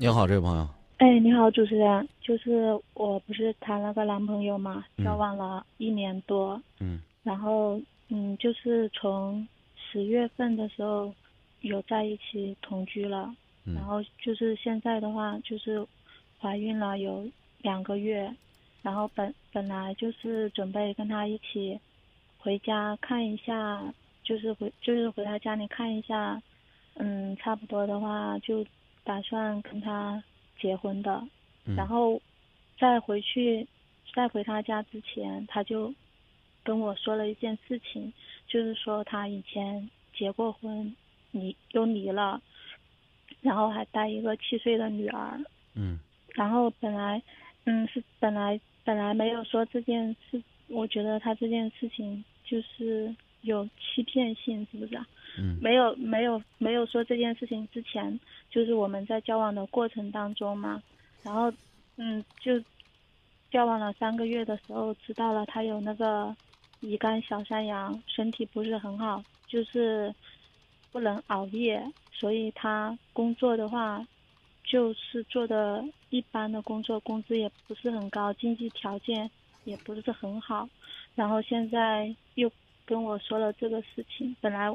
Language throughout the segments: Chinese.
你好，这位朋友。哎，你好，主持人，就是我不是谈了个男朋友嘛，嗯。交往了一年多，嗯。然后嗯，就是从十月份的时候有在一起同居了，嗯。然后就是现在的话就是怀孕了有两个月，然后本本来就是准备跟他一起回家看一下，就是回就是回他家里看一下，嗯，差不多的话就打算跟他结婚的，嗯。然后在回去在回他家之前，他就跟我说了一件事情，就是说他以前结过婚，离又离了，然后还带一个七岁的女儿，嗯。然后本来，嗯，是本来本来没有说这件事，我觉得他这件事情就是有欺骗性，是不是啊？嗯。没有没有没有说这件事情之前，就是我们在交往的过程当中嘛，然后嗯，就交往了三个月的时候，知道了他有那个乙肝小山羊，身体不是很好，就是不能熬夜，所以他工作的话，就是做的一般的工作，工资也不是很高，经济条件也不是很好，然后现在又跟我说了这个事情，本来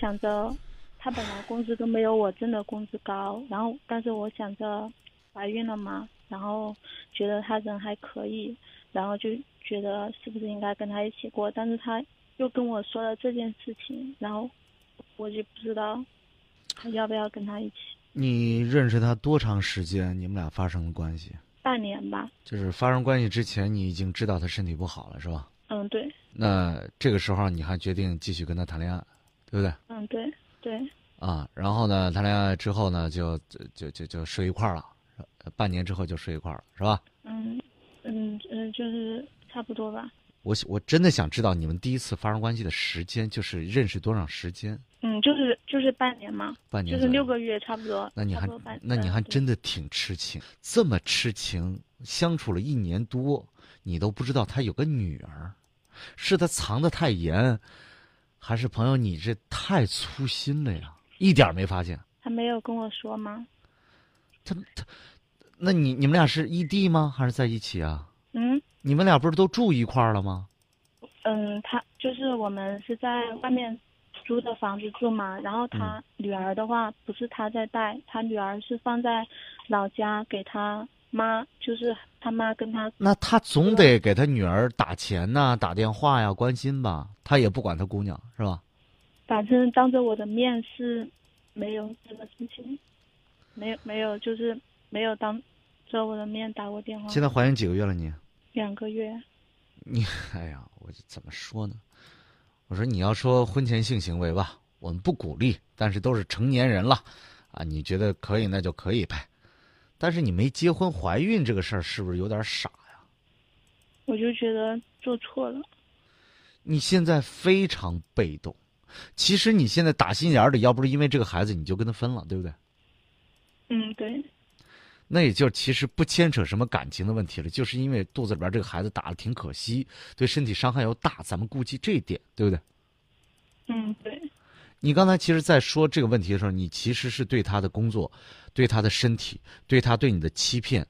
想着他本来工资都没有我挣的工资高，然后但是我想着怀孕了嘛，然后觉得他人还可以，然后就觉得是不是应该跟他一起过，但是他又跟我说了这件事情，然后我就不知道还要不要跟他一起，你认识他多长时间？你们俩发生的关系？半年吧，就是发生关系之前，你已经知道他身体不好了，是吧？嗯对，那这个时候你还决定继续跟他谈恋爱，对不对？嗯对对，啊，然后呢，谈恋爱之后呢，就就就就睡一块儿了，呃半年之后就睡一块儿了，是吧？嗯嗯嗯，就是差不多吧，我我真的想知道你们第一次发生关系的时间，就是认识多长时间？嗯就是就是半年嘛，半年就是六个月差不多，那你还那你还真的挺痴情，这么痴情，相处了一年多，你都不知道他有个女儿，是他藏的太严，还是朋友你这太粗心了呀？一点没发现。他没有跟我说吗？他他，那你你们俩是异地吗？还是在一起啊？嗯你们俩不是都住一块儿了吗？嗯，他就是我们是在外面租的房子住嘛，然后他女儿的话不是他在带，他女儿是放在老家给他妈，就是他妈跟他那他总得给他女儿打钱呐、打电话呀，关心吧。他也不管他姑娘是吧？反正当着我的面是没有这个事情，没有没有就是没有当着我的面打过电话。现在怀孕几个月了你？两个月，你哎呀，我怎么说呢？我说你要说婚前性行为吧，我们不鼓励，但是都是成年人了，啊，你觉得可以那就可以呗。但是你没结婚怀孕这个事儿是不是有点傻呀？我就觉得做错了。你现在非常被动，其实你现在打心眼儿里，要不是因为这个孩子，你就跟他分了，对不对？嗯，对，那也就其实不牵扯什么感情的问题了，就是因为肚子里边这个孩子打的挺可惜，对身体伤害又大，咱们顾及这一点，对不对？嗯，对，你刚才其实，在说这个问题的时候，你其实是对他的工作、对他的身体、对他对你的欺骗。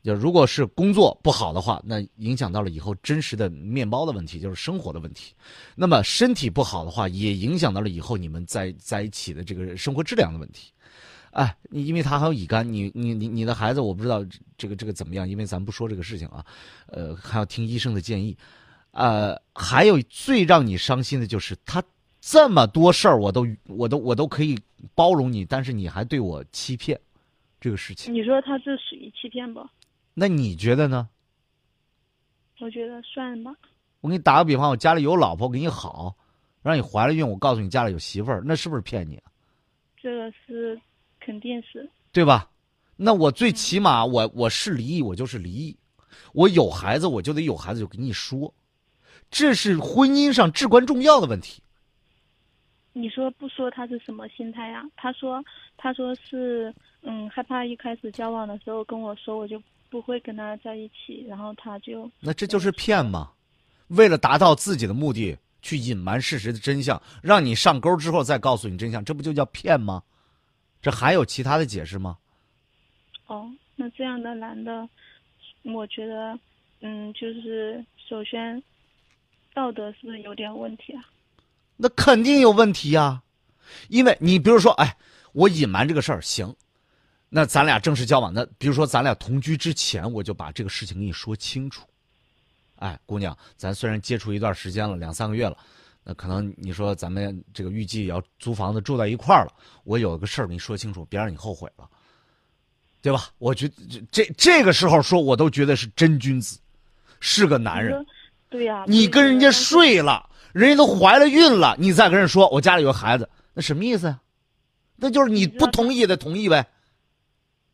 就如果是工作不好的话，那影响到了以后真实的面包的问题，就是生活的问题。那么身体不好的话，也影响到了以后你们在在一起的这个生活质量的问题。哎，你因为他还有乙肝，你你你你的孩子，我不知道这个这个怎么样，因为咱不说这个事情啊，呃，还要听医生的建议。呃，还有最让你伤心的就是他这么多事儿，我都我都我都可以包容你，但是你还对我欺骗，这个事情，你说他是属于欺骗不？那你觉得呢？我觉得算吧。我给你打个比方，我家里有老婆，我给你好，让你怀了孕，我告诉你家里有媳妇儿，那是不是骗你啊？这个是肯定是，对吧？那我最起码我我是离异，我就是离异，我有孩子我就得有孩子，就给你说，这是婚姻上至关重要的问题。你说不说他是什么心态呀、他说他说是嗯害怕一开始交往的时候跟我说我就不会跟他在一起，然后他就那这就是骗吗？为了达到自己的目的，去隐瞒事实的真相，让你上钩之后再告诉你真相，这不就叫骗吗？这还有其他的解释吗？哦，那这样的男的，我觉得，嗯，就是首先道德是不是有点问题啊？那肯定有问题呀，因为你比如说，哎，我隐瞒这个事儿行，那咱俩正式交往，那比如说咱俩同居之前，我就把这个事情跟你说清楚。哎，姑娘，咱虽然接触一段时间了，两三个月了，那可能你说咱们这个预计要租房子住在一块儿了，我有个事儿跟你说清楚，别让你后悔了，对吧？我觉得这这个时候说，我都觉得是真君子，是个男人。对呀，你跟人家睡了，人家都怀了孕了，你再跟人说我家里有孩子，那什么意思呀？那就是你不同意也得同意呗。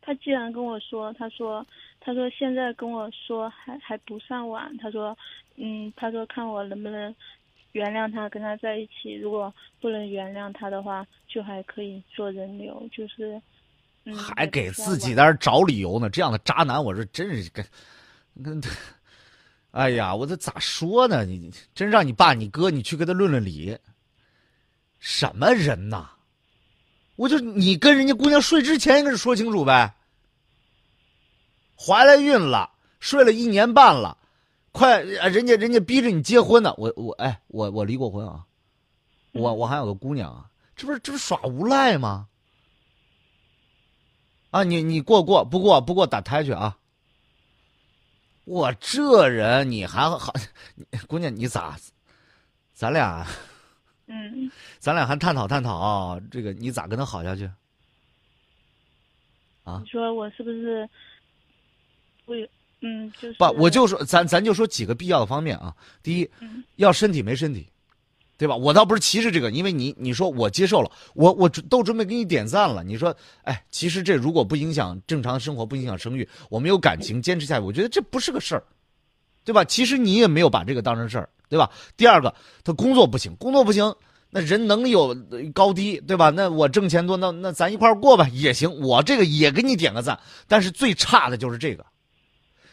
他既然跟我说，他说。他说：“现在跟我说还还不算晚。”他说：“嗯，他说看我能不能原谅他，跟他在一起。如果不能原谅他的话，就还可以做人流。就是，还给自己在那找理由呢。这样的渣男，我说真是跟跟，哎呀，我这咋说呢？你真让你爸你哥你去跟他论论理，什么人呐？我就你跟人家姑娘睡之前跟人说清楚呗。”怀了孕了，睡了一年半了，快，人家人家逼着你结婚呢。我我哎，我我离过婚啊，我我还有个姑娘啊，这不是这不耍无赖吗？啊，你你过过不过不过打胎去啊！我这人你还好，姑娘你咋？咱俩，嗯，咱俩还探讨探讨这个你咋跟他好下去？啊？你说我是不是？我，嗯，就是不，我就说，咱咱就说几个必要的方面啊。第一，要身体没身体，对吧？我倒不是歧视这个，因为你你说我接受了，我我都准备给你点赞了。你说，哎，其实这如果不影响正常生活，不影响生育，我们有感情，坚持下去，我觉得这不是个事儿，对吧？其实你也没有把这个当成事儿，对吧？第二个，他工作不行，工作不行，那人能力有高低，对吧？那我挣钱多，那那咱一块过吧也行，我这个也给你点个赞。但是最差的就是这个。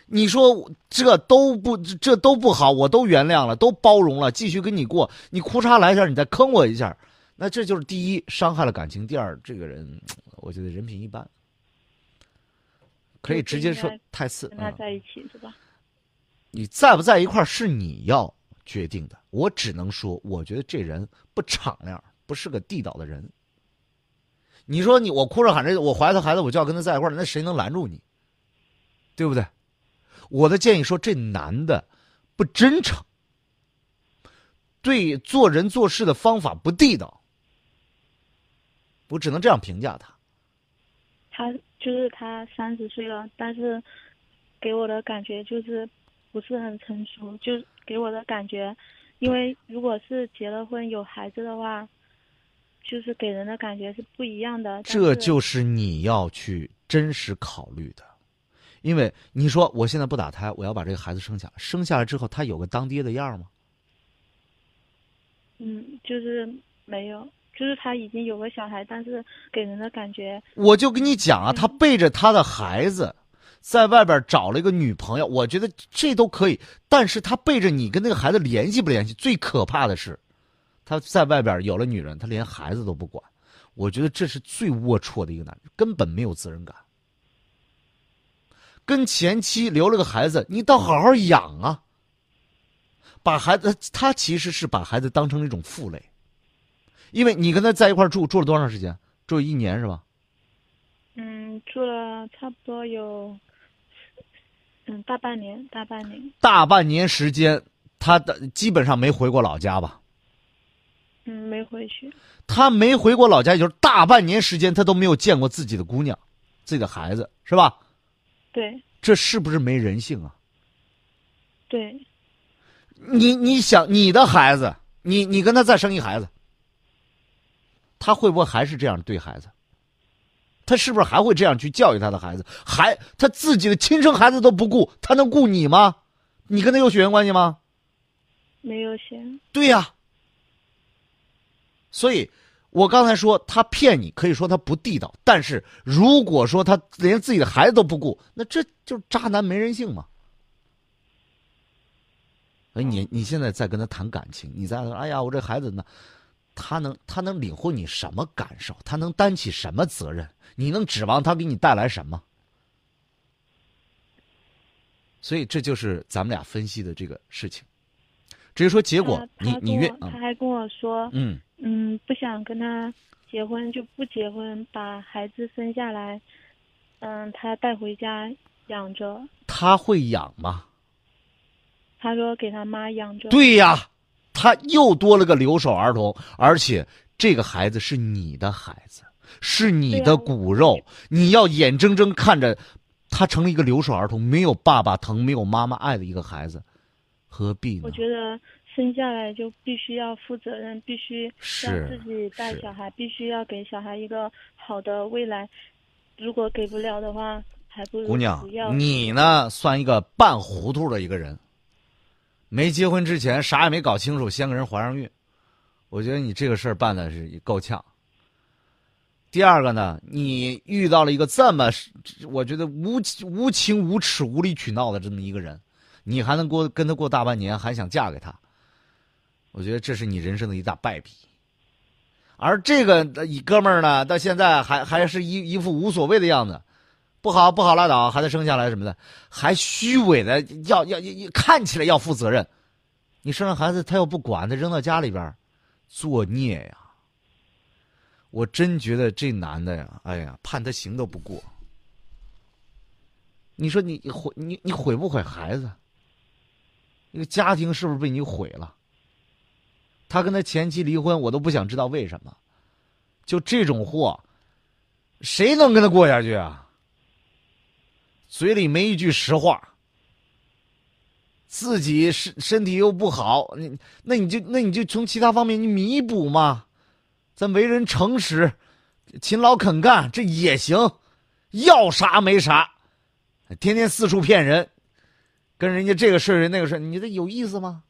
你说这都不这都不好，我都原谅了，都包容了，继续跟你过。你哭嚓来一下，你再坑我一下，那这就是第一伤害了感情，第二这个人 我觉得人品一般，可以直接说太次。跟他在一起是吧？你在不在一块是你要决定的，我只能说，我觉得这人不敞亮，不是个地道的人。你说你我哭着喊着我怀他孩子，我就要跟他在一块儿，那谁能拦住你？对不对？我的建议说，这男的不真诚，对做人做事的方法不地道，我只能这样评价他。他就是他三十岁了，但是给我的感觉就是不是很成熟，就给我的感觉，因为如果是结了婚有孩子的话，就是给人的感觉是不一样的。这就是你要去真实考虑的。因为你说我现在不打胎，我要把这个孩子生下来，生下来之后他有个当爹的样吗？嗯，就是没有，就是他已经有个小孩，但是给人的感觉，我就跟你讲啊，他背着他的孩子，在外边找了一个女朋友，我觉得这都可以，但是他背着你跟那个孩子联系不联系？最可怕的是，他在外边有了女人，他连孩子都不管，我觉得这是最龌龊的一个男人，根本没有责任感。跟前妻留了个孩子，你倒好好养啊！把孩子，他其实是把孩子当成了一种负累，因为你跟他在一块住，住了多长时间？住一年是吧？嗯，住了差不多有，嗯，大半年，大半年。大半年时间，他的基本上没回过老家吧？嗯，没回去。他没回过老家，也就是大半年时间，他都没有见过自己的姑娘，自己的孩子，是吧？对，这是不是没人性啊？对，你你想你的孩子，你你跟他再生一孩子，他会不会还是这样对孩子？他是不是还会这样去教育他的孩子？还他自己的亲生孩子都不顾，他能顾你吗？你跟他有血缘关系吗？没有血。对呀，所以。我刚才说他骗你，可以说他不地道。但是如果说他连自己的孩子都不顾，那这就是渣男没人性嘛。哎，你你现在在跟他谈感情，你在哎呀，我这孩子呢，他能他能领会你什么感受？他能担起什么责任？你能指望他给你带来什么？所以这就是咱们俩分析的这个事情。至于说结果，你你愿他还跟我说，嗯嗯，不想跟他结婚就不结婚，把孩子生下来，嗯，他带回家养着。他会养吗？他说给他妈养着。对呀，他又多了个留守儿童，而且这个孩子是你的孩子，是你的骨肉，你要眼睁睁看着他成了一个留守儿童，没有爸爸疼，没有妈妈爱的一个孩子。何必呢？我觉得生下来就必须要负责任，必须让自己带小孩，必须要给小孩一个好的未来。如果给不了的话，还不如姑娘，你呢，算一个半糊涂的一个人。没结婚之前啥也没搞清楚，先给人怀上孕，我觉得你这个事儿办的是够呛。第二个呢，你遇到了一个这么，我觉得无无情无耻、无理取闹的这么一个人。你还能过跟他过大半年，还想嫁给他？我觉得这是你人生的一大败笔。而这个哥们儿呢，到现在还还是一一副无所谓的样子，不好不好拉倒，孩子生下来什么的，还虚伪的要要要看起来要负责任。你生了孩子，他又不管，他扔到家里边，作孽呀！我真觉得这男的呀，哎呀，判他刑都不过。你说你毁你你毁不毁孩子？这个家庭是不是被你毁了？他跟他前妻离婚，我都不想知道为什么。就这种货，谁能跟他过下去啊？嘴里没一句实话，自己身身体又不好，你那你就那你就从其他方面你弥补嘛。咱为人诚实，勤劳肯干，这也行。要啥没啥，天天四处骗人。跟人家这个事那个事儿，你这有意思吗？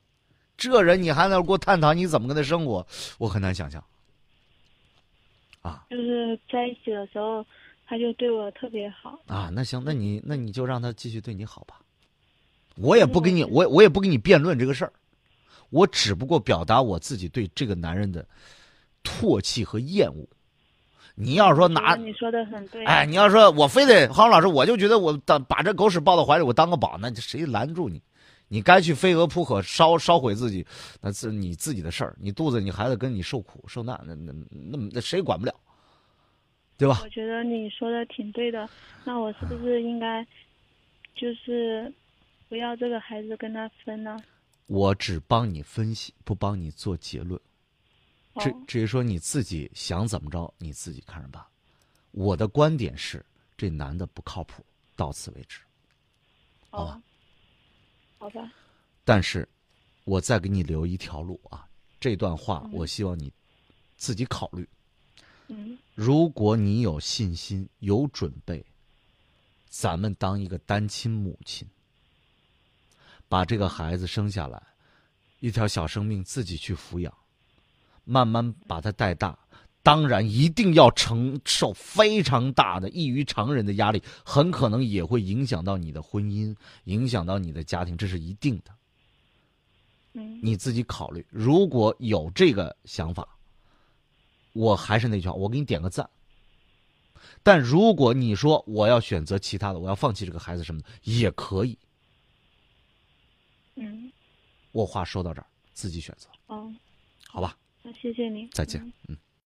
这人你还能给我探讨你怎么跟他生活？我很难想象。啊，就是在一起的时候，他就对我特别好。啊，那行，那你那你就让他继续对你好吧。我也不跟你，我我也不跟你辩论这个事儿，我只不过表达我自己对这个男人的唾弃和厌恶。你要说拿你说的很对，哎，你要说我非得黄老师，我就觉得我当把这狗屎抱到怀里，我当个宝，那谁拦住你？你该去飞蛾扑火，烧烧毁自己，那是你自己的事儿。你肚子，你孩子跟你受苦受难，那那那那谁管不了？对吧？我觉得你说的挺对的，那我是不是应该就是不要这个孩子跟他分呢？我只帮你分析，不帮你做结论。至至于说你自己想怎么着，你自己看着办。我的观点是，这男的不靠谱，到此为止。好吧，好吧。但是，我再给你留一条路啊。这段话，我希望你自己考虑。嗯。如果你有信心、有准备，咱们当一个单亲母亲，把这个孩子生下来，一条小生命自己去抚养。慢慢把他带大，当然一定要承受非常大的异于常人的压力，很可能也会影响到你的婚姻，影响到你的家庭，这是一定的。嗯，你自己考虑。如果有这个想法，我还是那句话，我给你点个赞。但如果你说我要选择其他的，我要放弃这个孩子什么的，也可以。嗯，我话说到这儿，自己选择。哦，好吧。那谢谢您，再见，嗯。